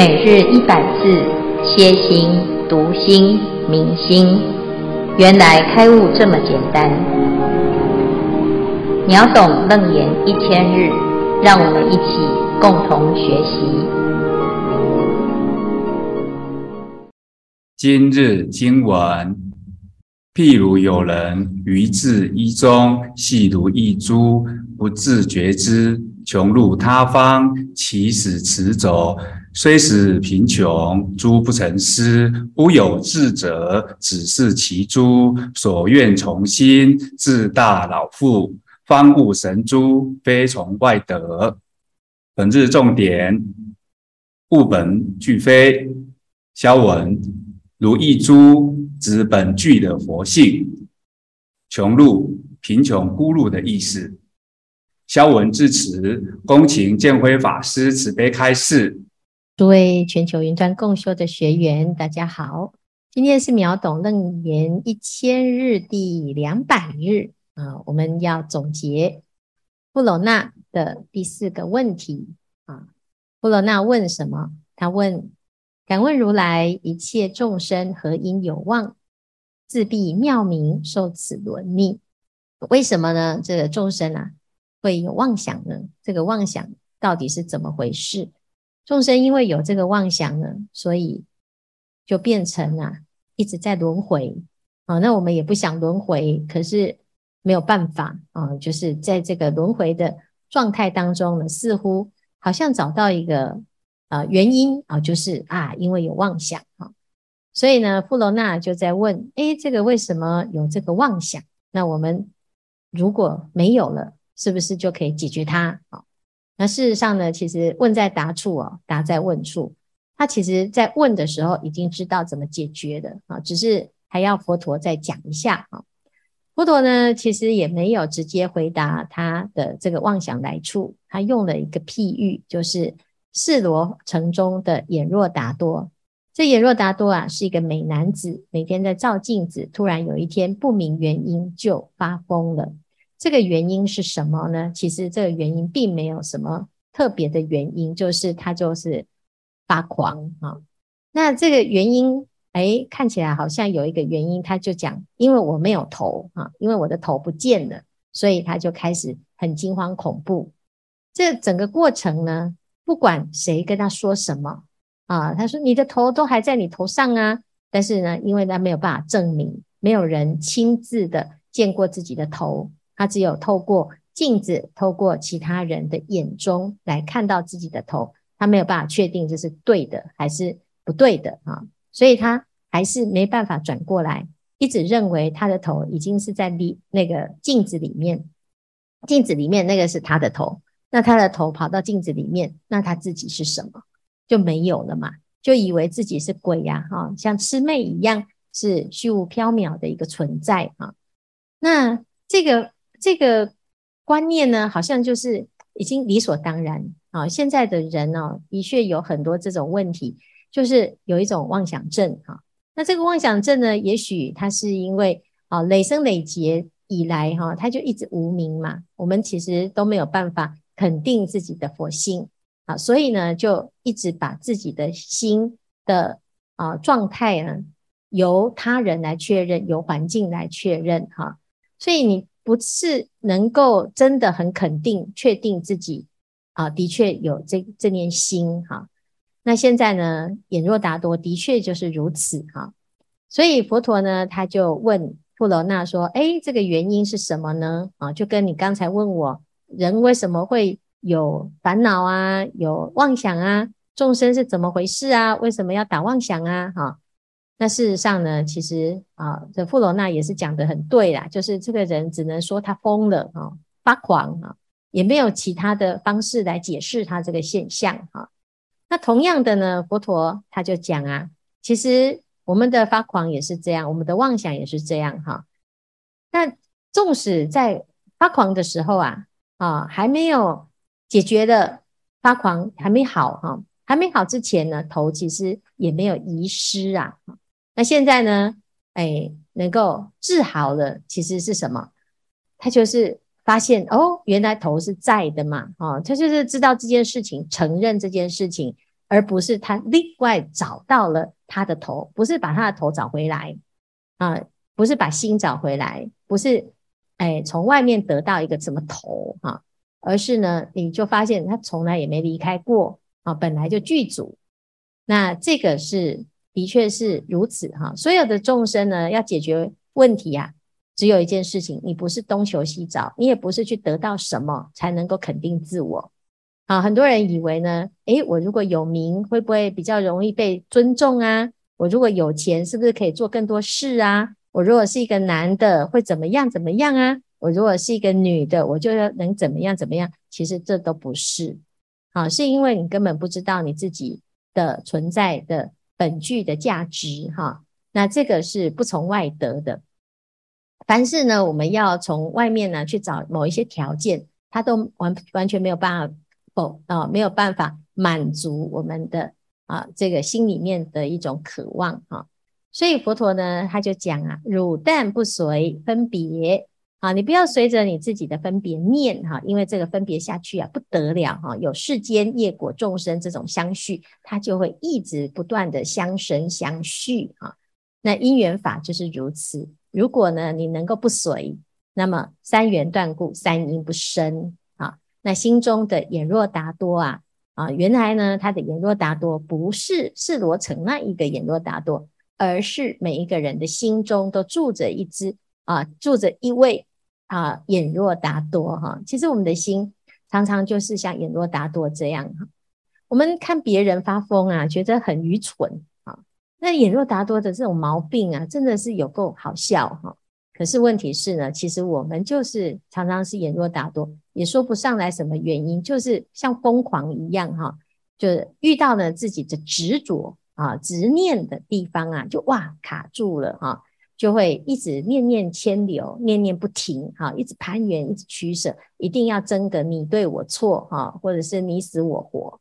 每日一百字，歇心、读心、明心，原来开悟这么简单。秒懂楞严一千日，让我们一起共同学习。今日经文，譬如有人于自衣中细如一珠，不自觉之，穷入他方，起使驰走。虽使贫穷，珠不成丝；忽有智者，只是其珠，所愿从心，自大老富，方悟神珠，非从外得。本日重点：物本俱非。消文如一珠，指本具的佛性。穷入贫穷孤独的意思。消文至此，恭请建辉法师慈悲开示。诸位全球云端共修的学员，大家好！今天是秒懂楞严一千日第两百日啊，我们要总结布罗纳的第四个问题啊。布罗纳问什么？他问：敢问如来，一切众生何因有望，自必妙明，受此轮命？为什么呢？这个众生啊会有妄想呢？这个妄想到底是怎么回事？众生因为有这个妄想呢，所以就变成啊一直在轮回啊。那我们也不想轮回，可是没有办法啊，就是在这个轮回的状态当中呢，似乎好像找到一个啊原因啊，就是啊因为有妄想啊，所以呢，富楼那就在问：哎，这个为什么有这个妄想？那我们如果没有了，是不是就可以解决它？啊？那事实上呢，其实问在答处哦，答在问处。他其实在问的时候已经知道怎么解决的啊，只是还要佛陀再讲一下啊。佛陀呢，其实也没有直接回答他的这个妄想来处，他用了一个譬喻，就是汜罗城中的眼若达多。这眼若达多啊，是一个美男子，每天在照镜子，突然有一天不明原因就发疯了。这个原因是什么呢？其实这个原因并没有什么特别的原因，就是他就是发狂啊。那这个原因，哎，看起来好像有一个原因，他就讲，因为我没有头啊，因为我的头不见了，所以他就开始很惊慌恐怖。这整个过程呢，不管谁跟他说什么啊，他说你的头都还在你头上啊，但是呢，因为他没有办法证明，没有人亲自的见过自己的头。他只有透过镜子，透过其他人的眼中来看到自己的头，他没有办法确定这是对的还是不对的啊，所以他还是没办法转过来，一直认为他的头已经是在里那个镜子里面，镜子里面那个是他的头，那他的头跑到镜子里面，那他自己是什么？就没有了嘛，就以为自己是鬼呀，哈，像魑魅一样是虚无缥缈的一个存在啊，那这个。这个观念呢，好像就是已经理所当然啊。现在的人呢、哦，的确有很多这种问题，就是有一种妄想症哈。那这个妄想症呢，也许它是因为啊累生累劫以来哈，它就一直无明嘛。我们其实都没有办法肯定自己的佛性啊，所以呢，就一直把自己的心的啊状态呢，由他人来确认，由环境来确认哈。所以你。不是能够真的很肯定、确定自己啊，的确有这这念心哈。那现在呢，眼若达多的确就是如此哈。所以佛陀呢，他就问富楼那说：“哎，这个原因是什么呢？啊，就跟你刚才问我，人为什么会有烦恼啊，有妄想啊？众生是怎么回事啊？为什么要打妄想啊？哈。”那事实上呢，其实啊，这富罗那也是讲得很对啦，就是这个人只能说他疯了啊，发狂啊，也没有其他的方式来解释他这个现象哈。那同样的呢，佛陀他就讲啊，其实我们的发狂也是这样，我们的妄想也是这样哈。那纵使在发狂的时候啊，啊还没有解决的发狂还没好哈，还没好之前呢，头其实也没有遗失啊。那现在呢？哎，能够治好了，其实是什么？他就是发现哦，原来头是在的嘛，哦，他就是知道这件事情，承认这件事情，而不是他另外找到了他的头，不是把他的头找回来啊，不是把心找回来，不是哎从外面得到一个什么头哈，而是呢，你就发现他从来也没离开过啊，本来就具足。那这个是的确是如此哈，所有的众生呢，要解决问题呀，只有一件事情，你不是东求西找，你也不是去得到什么才能够肯定自我。啊，很多人以为呢，诶，我如果有名，会不会比较容易被尊重啊？我如果有钱，是不是可以做更多事啊？我如果是一个男的，会怎么样怎么样啊？我如果是一个女的，我就要能怎么样怎么样？其实这都不是，啊，是因为你根本不知道你自己的存在的本具的价值，哈。那这个是不从外得的，凡是呢，我们要从外面呢去找某一些条件，它都完完全没有办法。否啊，没有办法满足我们的啊这个心里面的一种渴望啊，所以佛陀呢他就讲啊，汝但不随分别啊，你不要随着你自己的分别念哈，因为这个分别下去啊不得了哈，有世间业果众生这种相续，它就会一直不断的相生相续啊。那因缘法就是如此，如果呢你能够不随，那么三缘断故，三因不生啊。那心中的眼若达多啊啊，原来呢，他的眼若达多不是是罗城那一个眼若达多，而是每一个人的心中都住着一只啊，住着一位啊眼若达多哈。其实我们的心常常就是像眼若达多这样哈。我们看别人发疯啊，觉得很愚蠢啊，那眼若达多的这种毛病啊，真的是有够好笑哈。可是问题是呢，其实我们就是常常是眼若达多，也说不上来什么原因，就是像疯狂一样哈，就遇到了自己的执着啊、执念的地方啊，就哇卡住了哈，就会一直念念迁流，念念不停哈，一直攀援，一直取舍，一定要争个你对我错哈，或者是你死我活。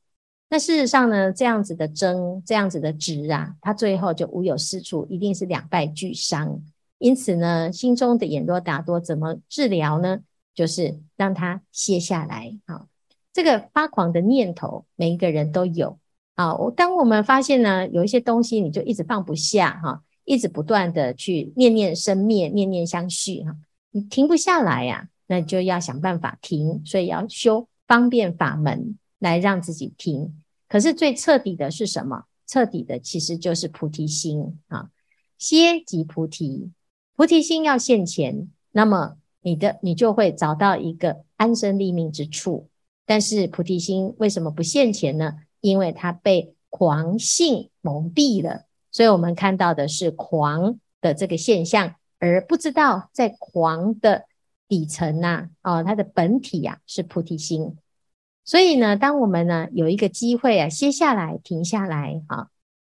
那事实上呢，这样子的争，这样子的执啊，他最后就无有是处，一定是两败俱伤。因此呢，心中的眼若达多怎么治疗呢？就是让它歇下来。好，这个发狂的念头，每一个人都有。好，当我们发现呢，有一些东西你就一直放不下哈，一直不断的去念念生灭，念念相续哈，你停不下来呀，那就要想办法停。所以要修方便法门来让自己停。可是最彻底的是什么？彻底的其实就是菩提心啊，歇即菩提。菩提心要现前，那么你的你就会找到一个安身立命之处。但是菩提心为什么不现前呢？因为它被狂性蒙蔽了，所以我们看到的是狂的这个现象，而不知道在狂的底层呐、啊，哦，它的本体呀、啊、是菩提心。所以呢，当我们呢有一个机会啊，歇下来，停下来，啊。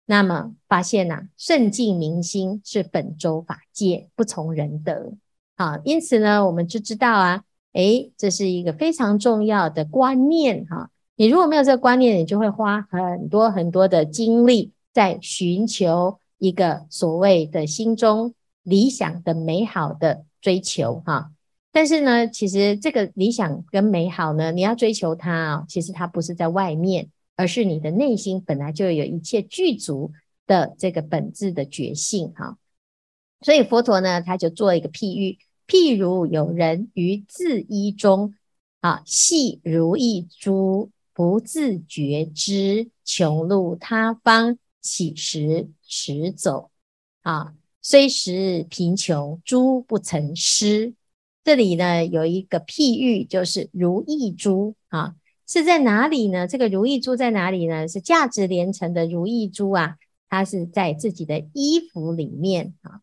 那么发现呐、啊，圣境明心是本周法界，不从人得。好，因此呢，我们就知道啊，诶，这是一个非常重要的观念哈。你如果没有这个观念，你就会花很多很多的精力在寻求一个所谓的心中理想的美好的追求哈。但是呢，其实这个理想跟美好呢，你要追求它啊，其实它不是在外面。而是你的内心本来就有一切具足的这个本质的觉性哈，所以佛陀呢，他就做一个譬喻，譬如有人于自衣中啊，系如意珠，不自觉知，穷路他方，起食驰走啊，虽时贫穷，珠不曾失。这里呢有一个譬喻，就是如意珠啊。是在哪里呢？这个如意珠在哪里呢？是价值连城的如意珠啊，它是在自己的衣服里面啊。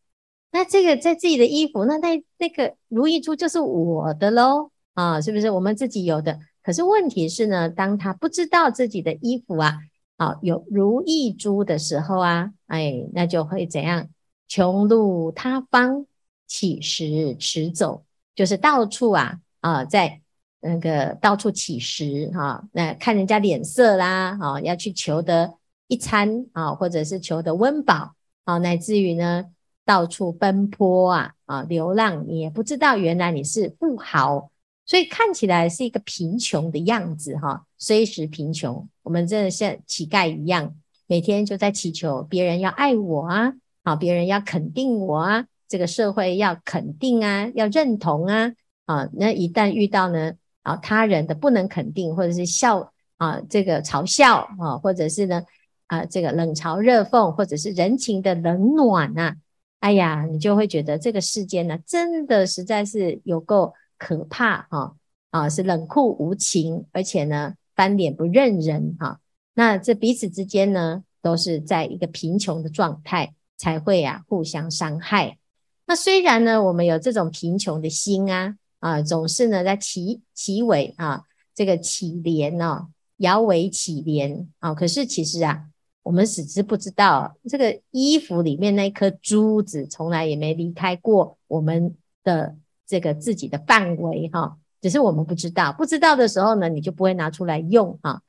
那这个在自己的衣服，那那那个如意珠就是我的喽啊，是不是我们自己有的？可是问题是呢，当他不知道自己的衣服啊，啊有如意珠的时候啊，哎，那就会怎样？穷路他方，乞食驰走，就是到处啊啊在。那个到处乞食哈，那看人家脸色啦，啊，要去求得一餐啊，或者是求得温饱啊，乃至于呢，到处奔波啊，啊，流浪，你也不知道原来你是富豪所以看起来是一个贫穷的样子哈，虽实贫穷，我们真的像乞丐一样，每天就在祈求别人要爱我啊，啊，别人要肯定我啊，这个社会要肯定啊，要认同啊，啊，那一旦遇到呢，啊，他人的不能肯定或者是笑啊，这个嘲笑啊，或者是呢，啊，这个冷嘲热讽，或者是人情的冷暖、啊，哎呀，你就会觉得这个世间呢，真的实在是有够。可怕哈啊，是冷酷无情，而且呢翻脸不认人哈。那这彼此之间呢，都是在一个贫穷的状态，才会啊互相伤害。那虽然呢，我们有这种贫穷的心啊啊，总是呢在起起尾啊，这个乞怜哦，摇尾乞怜啊。可是其实啊，我们只是不知道，这个衣服里面那颗珠子，从来也没离开过我们的。这个自己的范围哈，只是我们不知道，不知道的时候呢，你就不会拿出来用哈。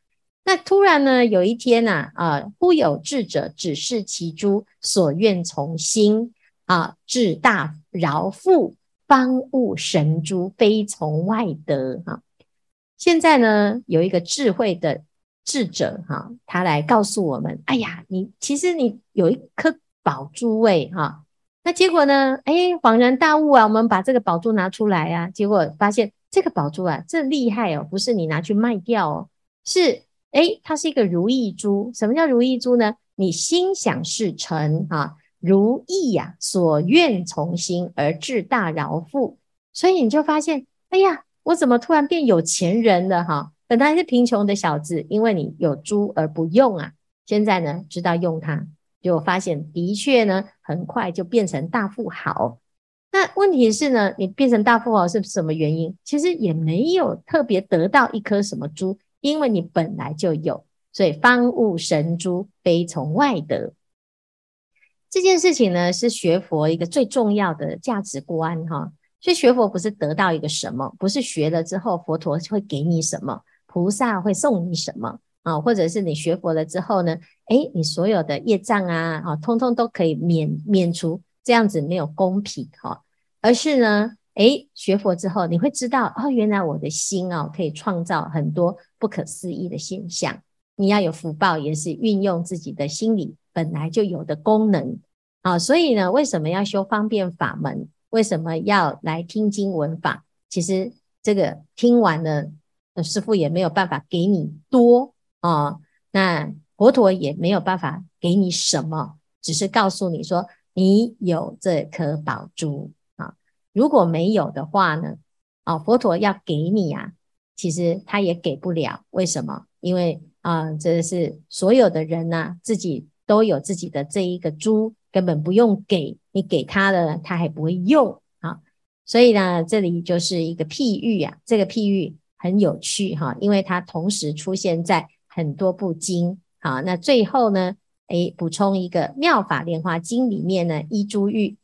那突然呢，有一天呐，啊，忽有智者指示其珠，所愿从心啊，至大饶富，方悟神珠，非从外得哈。现在呢，有一个智慧的智者哈，他来告诉我们，哎呀，你其实你有一颗宝珠位哈。那结果呢？哎，恍然大悟啊！我们把这个宝珠拿出来啊，结果发现这个宝珠啊，这厉害哦！不是你拿去卖掉哦，是哎，它是一个如意珠。什么叫如意珠呢？你心想事成啊，如意呀、所愿从心而至大饶富。所以你就发现，哎呀，我怎么突然变有钱人了？哈，本来是贫穷的小子，因为你有珠而不用啊，现在呢，知道用它。就发现，的确呢，很快就变成大富豪。那问题是呢，你变成大富豪是什么原因？其实也没有特别得到一颗什么珠，因为你本来就有，所以方悟神珠，非从外得。这件事情呢，是学佛一个最重要的价值观哈。所以学佛不是得到一个什么，不是学了之后佛陀会给你什么，菩萨会送你什么。啊，或者是你学佛了之后呢，诶，你所有的业障啊，啊，通通都可以免免除，这样子没有公平哈。而是呢，诶，学佛之后你会知道，哦，原来我的心哦，可以创造很多不可思议的现象。你要有福报，也是运用自己的心里本来就有的功能啊。所以呢，为什么要修方便法门？为什么要来听经闻法？其实这个听完了，师父也没有办法给你多。哦，那佛陀也没有办法给你什么，只是告诉你说，你有这颗宝珠啊。如果没有的话呢，啊，佛陀要给你啊，其实他也给不了。为什么？因为啊，这是所有的人呐、啊，自己都有自己的这一个珠，根本不用给你给他的，他还不会用啊。所以呢，这里就是一个譬喻啊，这个譬喻很有趣哈、因为它同时出现在。很多部经，好，那最后呢，诶，补充一个《妙法莲华经》里面呢，依珠玉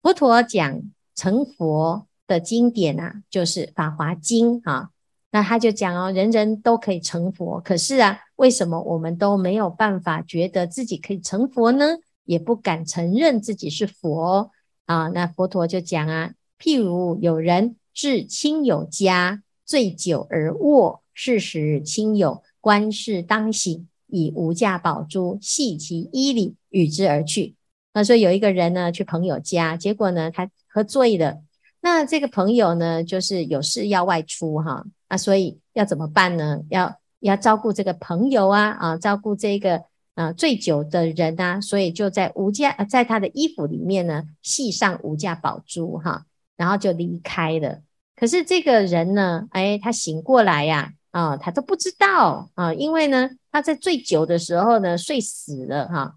佛陀讲成佛的经典啊，就是《法华经》啊。那他就讲哦，人人都可以成佛，可是啊，为什么我们都没有办法觉得自己可以成佛呢？也不敢承认自己是佛啊？那佛陀就讲啊，譬如有人至亲友家，醉酒而卧，是时亲友。观世当醒，以无价宝珠系其衣里，与之而去。那说有一个人呢，去朋友家，结果呢，他喝醉了。那这个朋友呢，就是有事要外出哈。那所以要怎么办呢？要要照顾这个朋友啊啊，照顾这个啊醉酒的人啊。所以就在无价，在他的衣服里面呢，系上无价宝珠哈，然后就离开了。可是这个人呢，哎，他醒过来呀。啊，啊他都不知道啊，因为呢，他在醉酒的时候呢，睡死了哈、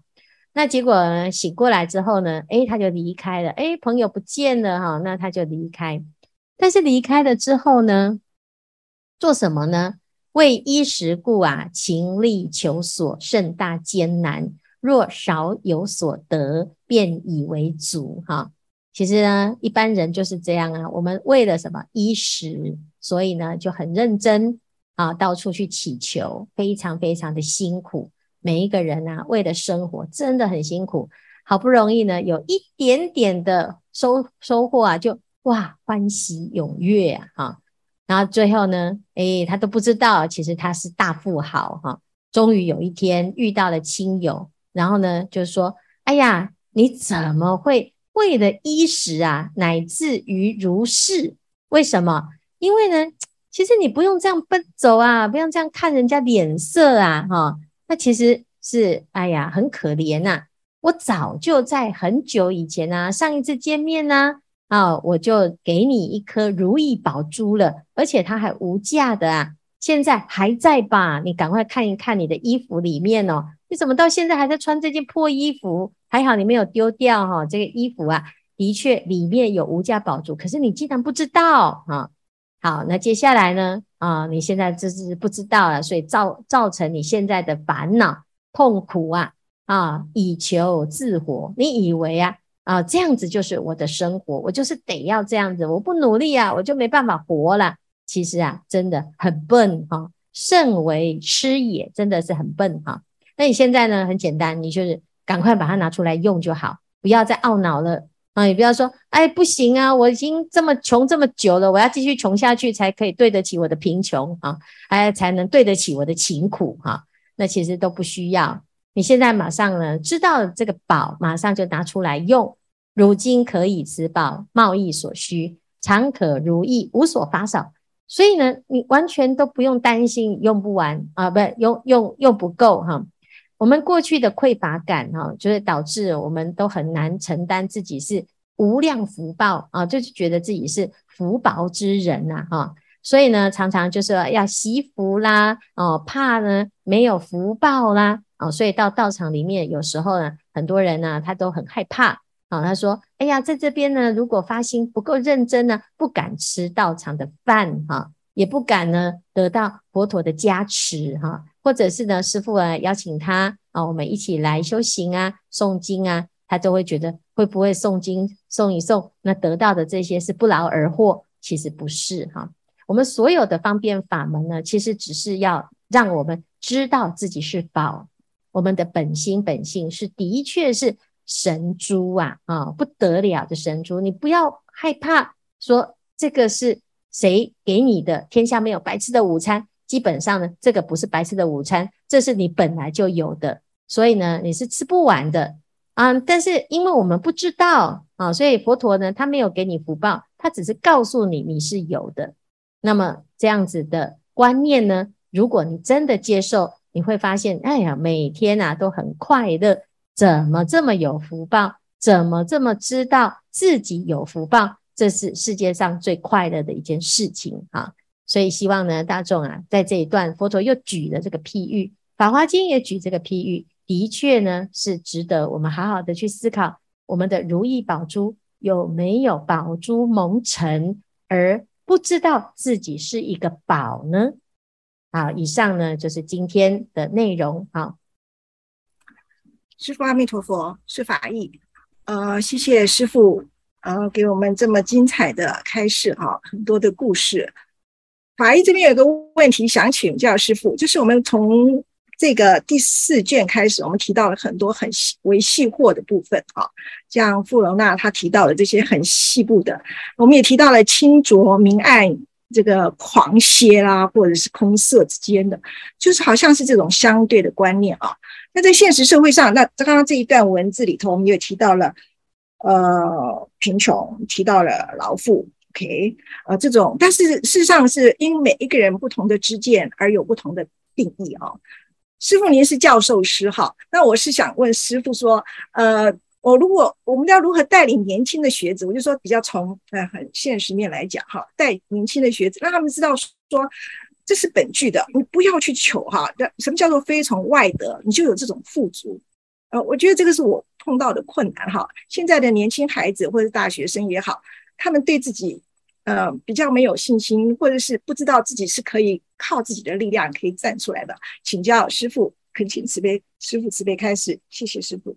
那结果呢，醒过来之后呢，诶，他就离开了，诶，朋友不见了哈、那他就离开。但是离开了之后呢，做什么呢？为衣食故啊，勤力求索，甚大艰难。若少有所得，便以为足哈、其实呢，一般人就是这样啊。我们为了什么衣食，所以呢就很认真。啊，到处去祈求，非常非常的辛苦。每一个人啊，为了生活，真的很辛苦。好不容易呢，有一点点的收收获啊，就哇欢喜踊跃啊！哈，然后最后呢，哎，他都不知道，其实他是大富豪哈。终于有一天遇到了亲友，然后呢，就说：“哎呀，你怎么会为了衣食啊，乃至于如是？为什么？因为呢，其实你不用这样奔走啊，不用这样看人家脸色啊，哈。那其实是，哎呀，很可怜呐。我早就在很久以前啊，上一次见面呢，啊，我就给你一颗如意宝珠了，而且它还无价的啊。”现在还在吧？你赶快看一看你的衣服里面哦。你怎么到现在还在穿这件破衣服？还好你没有丢掉哈。这个衣服啊，的确里面有无价宝珠，可是你竟然不知道啊。好，那接下来呢？啊，你现在就是不知道了，所以造造成你现在的烦恼痛苦啊啊，以求自活。你以为啊啊这样子就是我的生活，我就是得要这样子，我不努力啊，我就没办法活了。其实啊，真的很笨哈，甚为痴也，真的是很笨哈。那你现在呢？很简单，你就是赶快把它拿出来用就好，不要再懊恼了啊！也不要说，哎，不行啊，我已经这么穷这么久了，我要继续穷下去才可以对得起我的贫穷啊，哎，才能对得起我的勤苦哈。那其实都不需要，你现在马上呢，知道这个宝，马上就拿出来用。如今可以持宝，贸易所需，常可如意，无所乏少。所以呢，你完全都不用担心用不完啊，不用用用不够哈。我们过去的匮乏感哈，就是导致我们都很难承担自己是无量福报啊，就是觉得自己是福薄之人呐哈。所以呢，常常就是要惜福啦，哦，怕呢没有福报啦，哦，所以到道场里面，有时候呢，很多人呢，他都很害怕啊。他说。哎呀，在这边呢，如果发心不够认真呢，不敢吃道场的饭哈，也不敢呢得到佛陀的加持哈，或者是呢师父啊邀请他啊，我们一起来修行啊、诵经啊，他都会觉得会不会诵经诵一诵，那得到的这些是不劳而获？其实不是哈，我们所有的方便法门呢，其实只是要让我们知道自己是宝，我们的本心本性是的确是。神珠啊啊，不得了的神珠！你不要害怕说这个是谁给你的，天下没有白吃的午餐。基本上呢，这个不是白吃的午餐，这是你本来就有的，所以呢，你是吃不完的啊。但是因为我们不知道啊，所以佛陀呢，他没有给你福报，他只是告诉你你是有的。那么这样子的观念呢，如果你真的接受，你会发现，哎呀，每天啊都很快乐。怎么这么有福报？怎么这么知道自己有福报？这是世界上最快乐的一件事情啊！所以希望呢，大众啊，在这一段佛陀又举了这个譬喻，《法华经》也举这个譬喻，的确呢是值得我们好好的去思考，我们的如意宝珠有没有宝珠蒙尘，而不知道自己是一个宝呢？好，以上呢就是今天的内容。好。师父阿弥陀佛，是法义。呃，谢谢师父，呃，给我们这么精彩的开示哈，很多的故事。法义这边有个问题想请教师傅，就是我们从这个第四卷开始，我们提到了很多很细微细货的部分啊，像富楼那他提到的这些很细部的，我们也提到了清浊明暗。这个狂歇啦，或者是空色之间的，就是好像是这种相对的观念啊。那在现实社会上，那刚刚这一段文字里头，我们也提到了呃贫穷，提到了劳富，OK，呃这种，但是事实上是因每一个人不同的知见而有不同的定义啊。师傅您是教授师哈，那我是想问师傅说，呃。我如果我们要如何带领年轻的学子，我就说比较从呃很现实面来讲哈，带年轻的学子，让他们知道说这是本具的，你不要去求哈。什么叫做非从外得，你就有这种富足。呃，我觉得这个是我碰到的困难哈。现在的年轻孩子或者大学生也好，他们对自己呃比较没有信心，或者是不知道自己是可以靠自己的力量可以站出来的。请教师傅，恳请慈悲，师傅慈悲开始，谢谢师傅。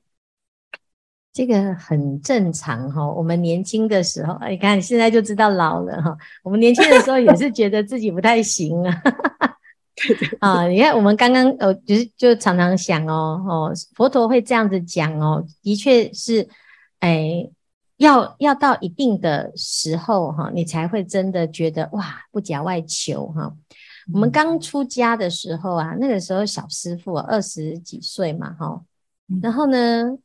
这个很正常哈，我们年轻的时候，你看现在就知道老了哈。我们年轻的时候也是觉得自己不太行啊，啊，你看我们刚刚呃，就是就常常想哦，哦，佛陀会这样子讲哦，的确是，哎，要要到一定的时候哈，你才会真的觉得哇，不假外求哈。我们刚出家的时候啊，那个时候小师傅二十几岁嘛哈，然后呢，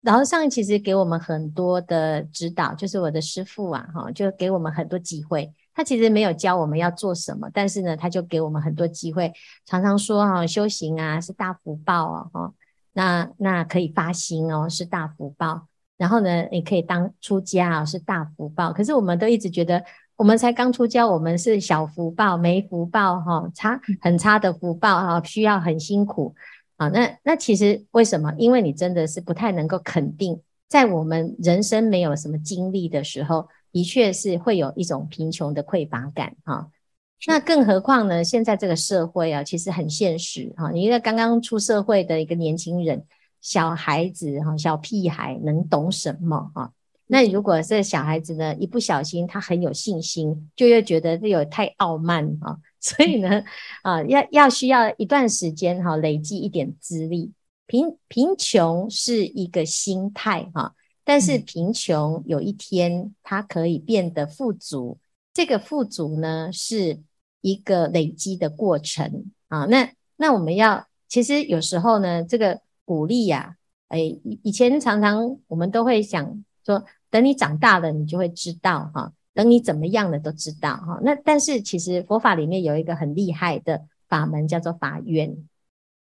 然后上其实给我们很多的指导，就是我的师傅啊哈，就给我们很多机会。他其实没有教我们要做什么，但是呢，他就给我们很多机会，常常说哈，修行啊是大福报啊哈，那那可以发心哦，是大福报。然后呢，你可以当出家啊，是大福报。可是我们都一直觉得，我们才刚出家，我们是小福报、没福报哈，差很差的福报哈，需要很辛苦啊。那那其实为什么？因为你真的是不太能够肯定，在我们人生没有什么经历的时候。的确是会有一种贫穷的匮乏感哈，那更何况呢？现在这个社会啊，其实很现实哈。你一个刚刚出社会的一个年轻人，小孩子哈，小屁孩能懂什么哈？那如果这小孩子呢，一不小心他很有信心，就又觉得这有太傲慢啊，所以呢，啊，要要需要一段时间哈，累积一点资历。贫贫穷是一个心态哈。但是贫穷有一天它可以变得富足，这个富足呢是一个累积的过程啊。那那我们要其实有时候呢，这个鼓励呀，哎，以前常常我们都会想说，等你长大了，你就会知道哈，等你怎么样了都知道哈。那但是其实佛法里面有一个很厉害的法门，叫做发愿。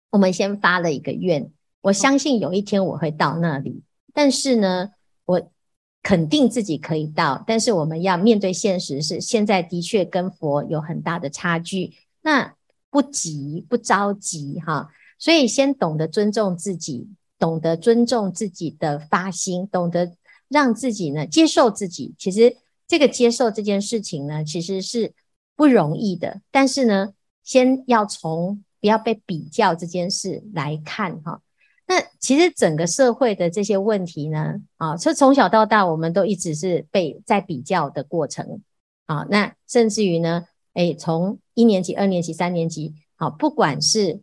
我们先发了一个愿，我相信有一天我会到那里。但是呢，我肯定自己可以到，但是我们要面对现实，是现在的确跟佛有很大的差距。那不急不着急哈，所以先懂得尊重自己，懂得尊重自己的发心，懂得让自己呢接受自己。其实这个接受这件事情呢，其实是不容易的。但是呢，先要从不要被比较这件事来看哈。那其实整个社会的这些问题呢，啊，从从小到大，我们都一直是被在比较的过程，啊，那甚至于呢，诶，从一年级、二年级、三年级，好，不管是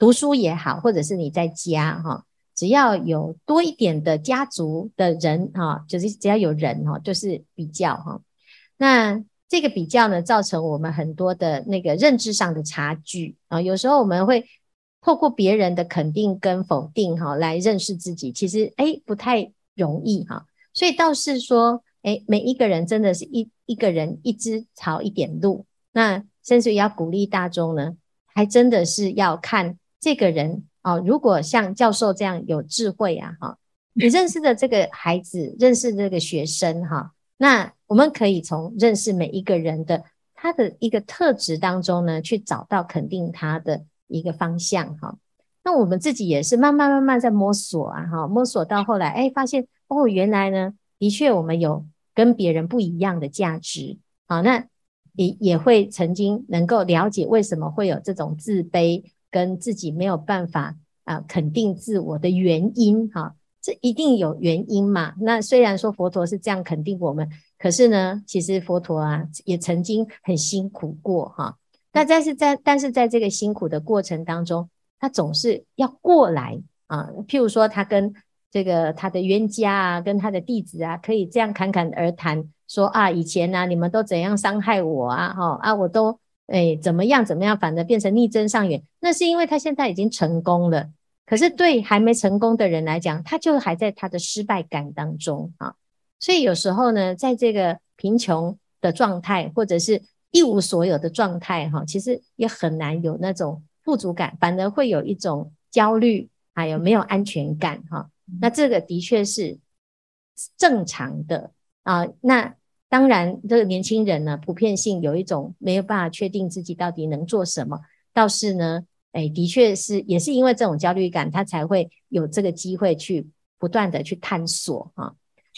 读书也好，或者是你在家，哈，只要有多一点的家族的人，哈，就是只要有人，哈，就是比较，哈，那这个比较呢，造成我们很多的那个认知上的差距，啊，有时候我们会。透过别人的肯定跟否定，哈，来认识自己，其实诶不太容易哈。所以倒是说，诶每一个人真的是一一个人一只草一点路。那甚至于要鼓励大众呢，还真的是要看这个人哦。如果像教授这样有智慧啊，哈，你认识的这个孩子，认识这个学生哈，那我们可以从认识每一个人的他的一个特质当中呢，去找到肯定他的。一个方向哈，那我们自己也是慢慢慢慢在摸索啊哈，摸索到后来，哎，发现哦，原来呢，的确我们有跟别人不一样的价值啊，那也也会曾经能够了解为什么会有这种自卑跟自己没有办法啊肯定自我的原因哈，这一定有原因嘛。那虽然说佛陀是这样肯定我们，可是呢，其实佛陀啊也曾经很辛苦过哈。那但是在但是在这个辛苦的过程当中，他总是要过来啊。譬如说，他跟这个他的冤家啊，跟他的弟子啊，可以这样侃侃而谈，说啊，以前呢、啊，你们都怎样伤害我啊？哈啊，我都诶怎么样怎么样，反而变成逆增上缘。那是因为他现在已经成功了。可是对还没成功的人来讲，他就还在他的失败感当中啊。所以有时候呢，在这个贫穷的状态，或者是一无所有的状态，哈，其实也很难有那种富足感，反而会有一种焦虑，还有没有安全感，哈。那这个的确是正常的啊。那当然，这个年轻人呢，普遍性有一种没有办法确定自己到底能做什么。倒是呢，哎，的确是也是因为这种焦虑感，他才会有这个机会去不断的去探索，哈。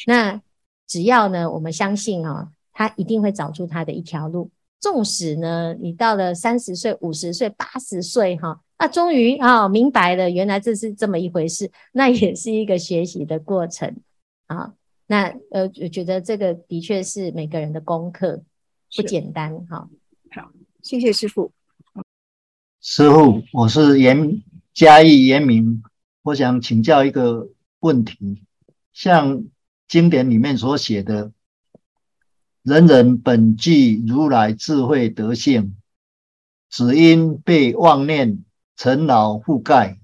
那只要呢，我们相信啊，他一定会找出他的一条路。纵使呢，你到了三十岁、五十岁、八十岁，哈，那终于啊明白了，原来这是这么一回事，那也是一个学习的过程啊。那呃，我觉得这个的确是每个人的功课，不简单哈。好，谢谢师傅。师傅，我是严嘉义严明，我想请教一个问题，像经典里面所写的“人人本具如来智慧德性，只因被妄念尘劳覆盖，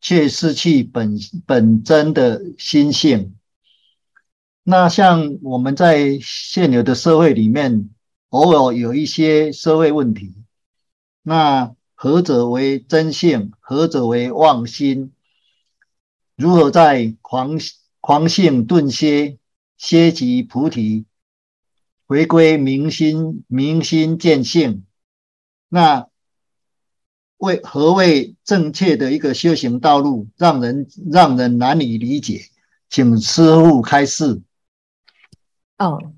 却失去本本真的心性”。那像我们在现有的社会里面，偶尔有一些社会问题，那何者为真性？何者为妄心？如何在狂狂性顿歇，歇即菩提，回归明心明心见性？那为何谓正确的一个修行道路？让人让人难以理解，请师父开示。哦，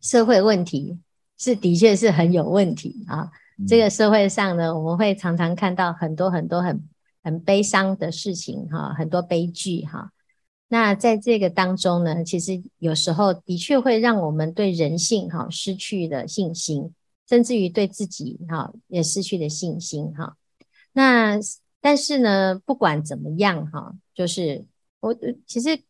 社会问题是的确是很有问题啊。这个社会上呢，我们会常常看到很多很多很很悲伤的事情哈，很多悲剧哈。那在这个当中呢，其实有时候的确会让我们对人性哈失去了信心，甚至于对自己哈也失去了信心哈。那但是呢，不管怎么样哈，就是我其实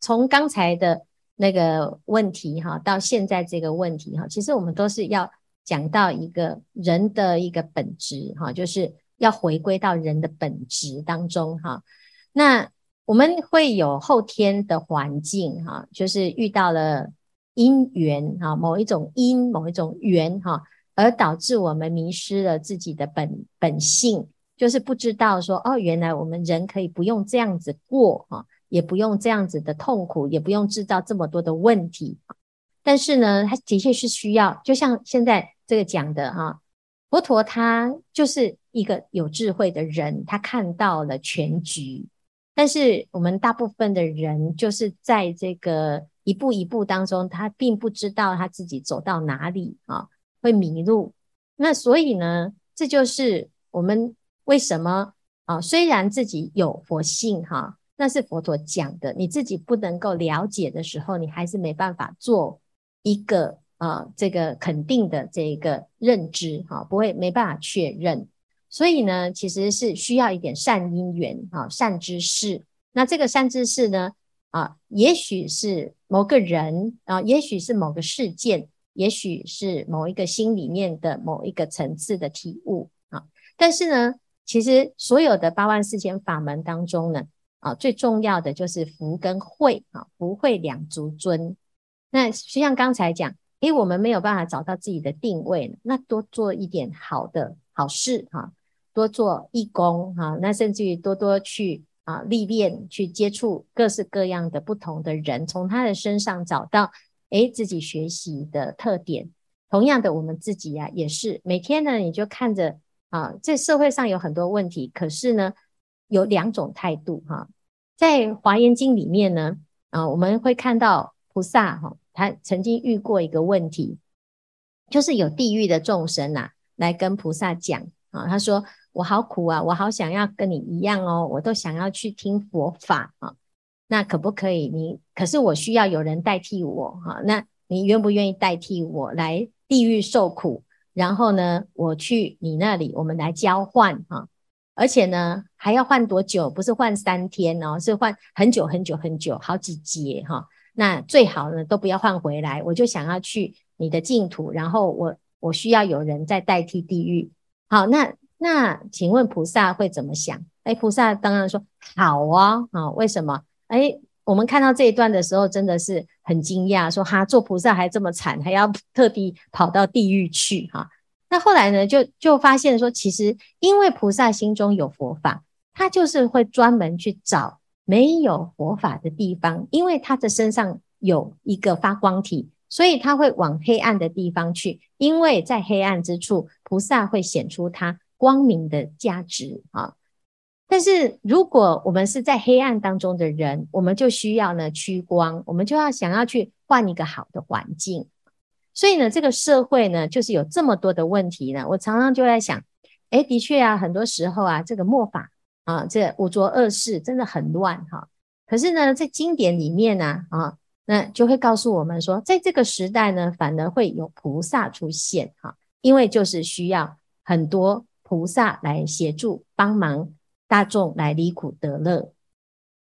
从刚才的。那个问题哈，到现在这个问题哈，其实我们都是要讲到一个人的一个本质哈，就是要回归到人的本质当中哈。那我们会有后天的环境哈，就是遇到了因缘哈，某一种因，某一种缘哈，而导致我们迷失了自己的本本性，就是不知道说哦，原来我们人可以不用这样子过哈。也不用这样子的痛苦，也不用制造这么多的问题。但是呢，他的确是需要，就像现在这个讲的哈，佛陀他就是一个有智慧的人，他看到了全局。但是我们大部分的人就是在这个一步一步当中，他并不知道他自己走到哪里啊，会迷路。那所以呢，这就是我们为什么啊，虽然自己有佛性哈。那是佛陀讲的，你自己不能够了解的时候，你还是没办法做一个啊、呃，这个肯定的这个认知哈，不会没办法确认。所以呢，其实是需要一点善因缘啊，善知识。那这个善知识呢，啊，也许是某个人啊，也许是某个事件，也许是某一个心里面的某一个层次的体悟啊。但是呢，其实所有的八万四千法门当中呢。啊，最重要的就是福跟慧啊，福慧两足尊。那就像刚才讲，诶，我们没有办法找到自己的定位，那多做一点好的好事哈，多做义工哈，那甚至于多多去啊历练，去接触各式各样的不同的人，从他的身上找到诶自己学习的特点。同样的，我们自己呀、也是每天呢，你就看着啊，这社会上有很多问题，可是呢。有两种态度哈，在《华严经》里面呢，啊，我们会看到菩萨哈，他曾经遇过一个问题，就是有地狱的众生呐，来跟菩萨讲啊，他说：“我好苦啊，我好想要跟你一样哦，我都想要去听佛法啊，那可不可以？你可是我需要有人代替我哈，那你愿不愿意代替我来地狱受苦？然后呢，我去你那里，我们来交换哈。”而且呢，还要换多久？不是换三天哦，是换很久很久很久，好几劫哈。那最好呢，都不要换回来。我就想要去你的净土，然后我我需要有人再代替地狱。好，那那请问菩萨会怎么想？哎，菩萨当然说好啊，啊，为什么？哎，我们看到这一段的时候，真的是很惊讶，说哈，做菩萨还这么惨，还要特地跑到地狱去哈。那后来呢，就就发现说，其实因为菩萨心中有佛法，他就是会专门去找没有佛法的地方，因为他的身上有一个发光体，所以他会往黑暗的地方去，因为在黑暗之处，菩萨会显出他光明的价值啊。但是如果我们是在黑暗当中的人，我们就需要呢趋光，我们就要想要去换一个好的环境。所以呢，这个社会呢，就是有这么多的问题呢。我常常就在想，诶，的确啊，很多时候啊，这个末法啊，这五浊恶世真的很乱哈。可是呢，在经典里面呢，啊，那就会告诉我们说，在这个时代呢，反而会有菩萨出现哈，因为就是需要很多菩萨来协助帮忙大众来离苦得乐。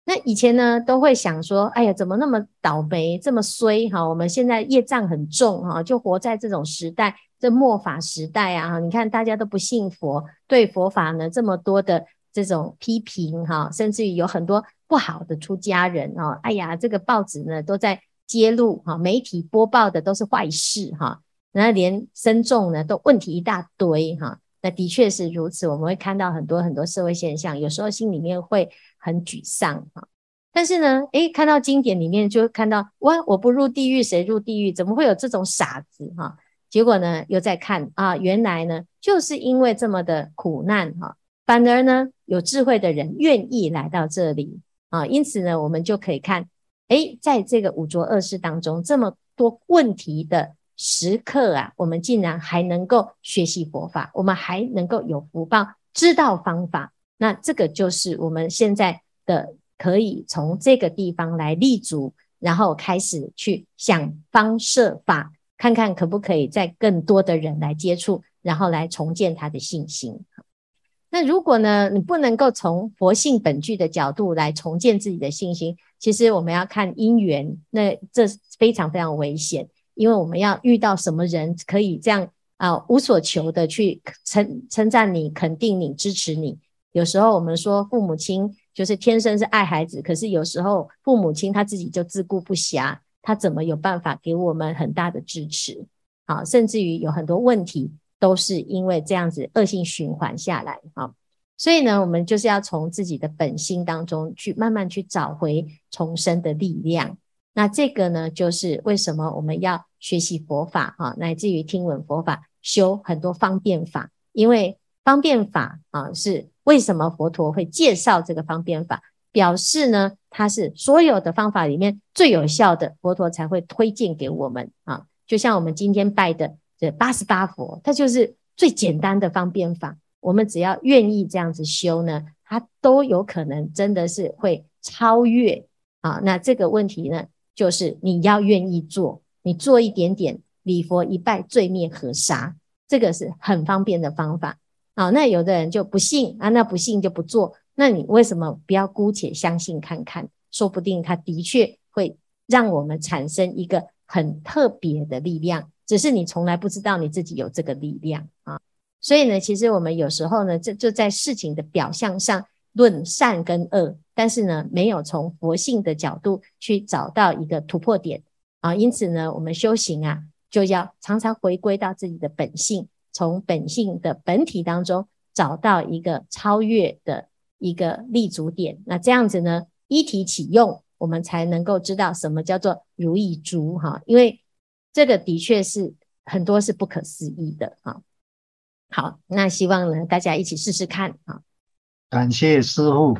那以前呢，都会想说，哎呀，怎么那么倒霉，这么衰哈？我们现在业障很重哈，就活在这种时代，这末法时代啊！你看大家都不信佛，对佛法呢这么多的这种批评哈，甚至于有很多不好的出家人啊，哎呀，这个报纸呢都在揭露哈，媒体播报的都是坏事哈，那连僧众呢都问题一大堆哈。那的确是如此，我们会看到很多很多社会现象，有时候心里面会很沮丧哈。但是呢，诶，看到经典里面就看到哇，我不入地狱谁入地狱？怎么会有这种傻子哈？结果呢，又在看啊，原来呢，就是因为这么的苦难哈，反而呢，有智慧的人愿意来到这里啊。因此呢，我们就可以看，诶，在这个五浊恶世当中，这么多问题的。时刻啊，我们竟然还能够学习佛法，我们还能够有福报，知道方法，那这个就是我们现在的可以从这个地方来立足，然后开始去想方设法，看看可不可以再更多的人来接触，然后来重建他的信心。那如果呢，你不能够从佛性本具的角度来重建自己的信心，其实我们要看因缘，那这非常非常危险。因为我们要遇到什么人可以这样啊无所求的去称称赞你、肯定你、支持你。有时候我们说父母亲就是天生是爱孩子，可是有时候父母亲他自己就自顾不暇，他怎么有办法给我们很大的支持？啊，甚至于有很多问题都是因为这样子恶性循环下来啊。所以呢，我们就是要从自己的本心当中去慢慢去找回重生的力量。那这个呢，就是为什么我们要学习佛法啊，乃至于听闻佛法，修很多方便法。因为方便法啊，是为什么佛陀会介绍这个方便法，表示呢，它是所有的方法里面最有效的，佛陀才会推荐给我们啊。就像我们今天拜的这八十八佛，它就是最简单的方便法。我们只要愿意这样子修呢，它都有可能真的是会超越啊。那这个问题呢？就是你要愿意做，你做一点点礼佛一拜，罪灭河沙，这个是很方便的方法。好，那有的人就不信啊，那不信就不做。那你为什么不要姑且相信看看？说不定他的确会让我们产生一个很特别的力量，只是你从来不知道你自己有这个力量啊。所以呢，其实我们有时候呢，这就在事情的表象上。论善跟恶，但是呢，没有从佛性的角度去找到一个突破点啊，因此呢，我们修行啊，就要常常回归到自己的本性，从本性的本体当中找到一个超越的一个立足点。那这样子呢，一体启用，我们才能够知道什么叫做如意珠哈，因为这个的确是很多是不可思议的啊。好，那希望呢，大家一起试试看啊。感谢师父。